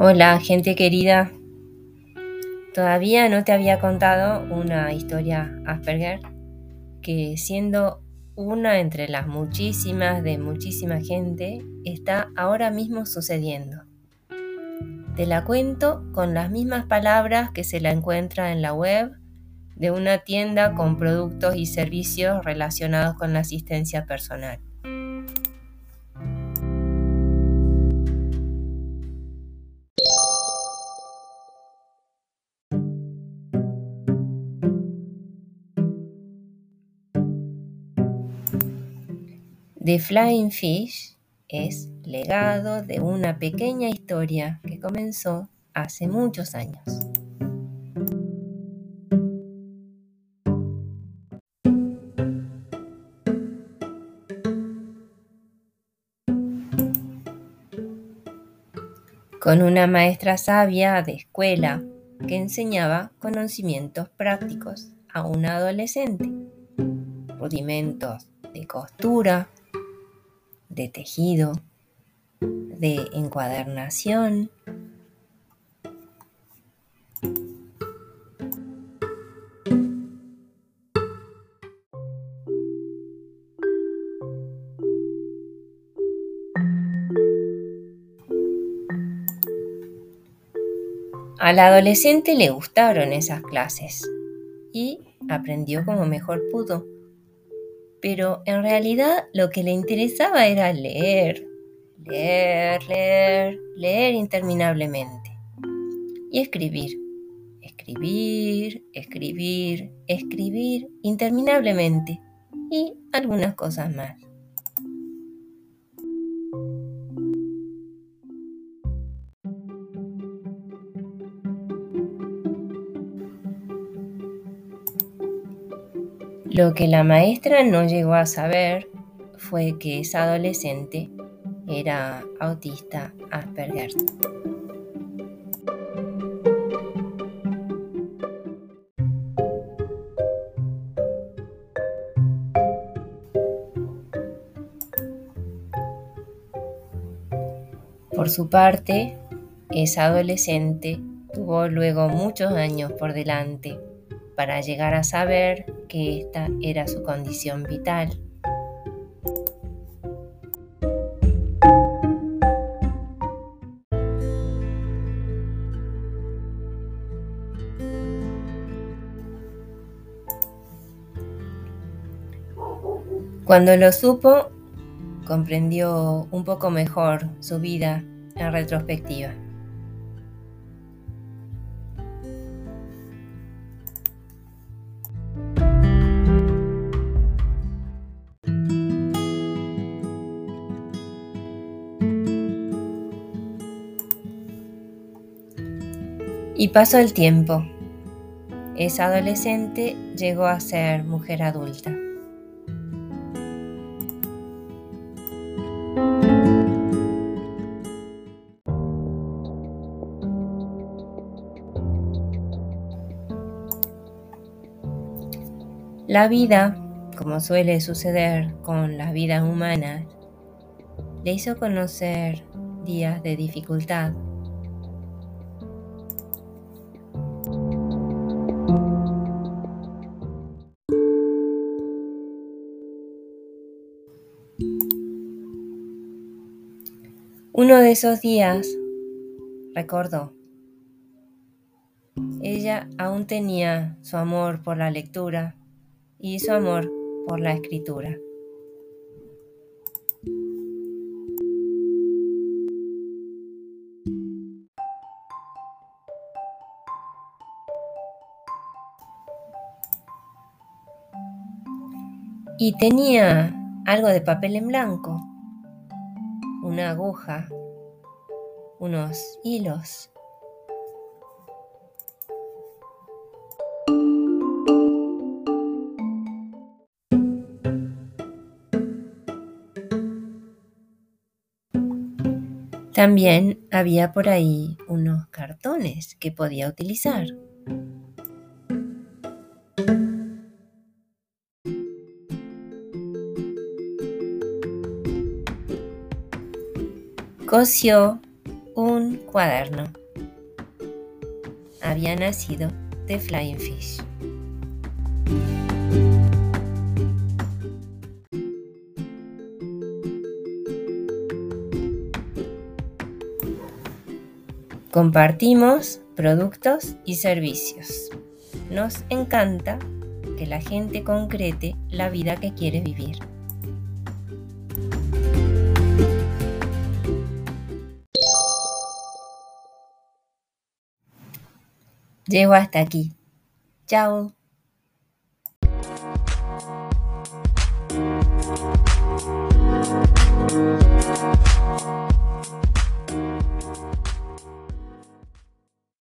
Hola, gente querida. Todavía no te había contado una historia Asperger que siendo una entre las muchísimas de muchísima gente está ahora mismo sucediendo. Te la cuento con las mismas palabras que se la encuentra en la web de una tienda con productos y servicios relacionados con la asistencia personal. The Flying Fish es legado de una pequeña historia que comenzó hace muchos años. Con una maestra sabia de escuela que enseñaba conocimientos prácticos a un adolescente, rudimentos de costura, de tejido, de encuadernación. Al adolescente le gustaron esas clases y aprendió como mejor pudo pero en realidad lo que le interesaba era leer, leer, leer, leer interminablemente y escribir, escribir, escribir, escribir interminablemente y algunas cosas más. Lo que la maestra no llegó a saber fue que esa adolescente era autista Asperger. Por su parte, esa adolescente tuvo luego muchos años por delante para llegar a saber que esta era su condición vital. Cuando lo supo, comprendió un poco mejor su vida en retrospectiva. Y pasó el tiempo. Esa adolescente llegó a ser mujer adulta. La vida, como suele suceder con las vidas humanas, le hizo conocer días de dificultad Uno de esos días, recordó, ella aún tenía su amor por la lectura y su amor por la escritura. Y tenía algo de papel en blanco una aguja, unos hilos. También había por ahí unos cartones que podía utilizar. Cosió un cuaderno. Había nacido The Flying Fish. Compartimos productos y servicios. Nos encanta que la gente concrete la vida que quiere vivir. Llego hasta aquí. Chao.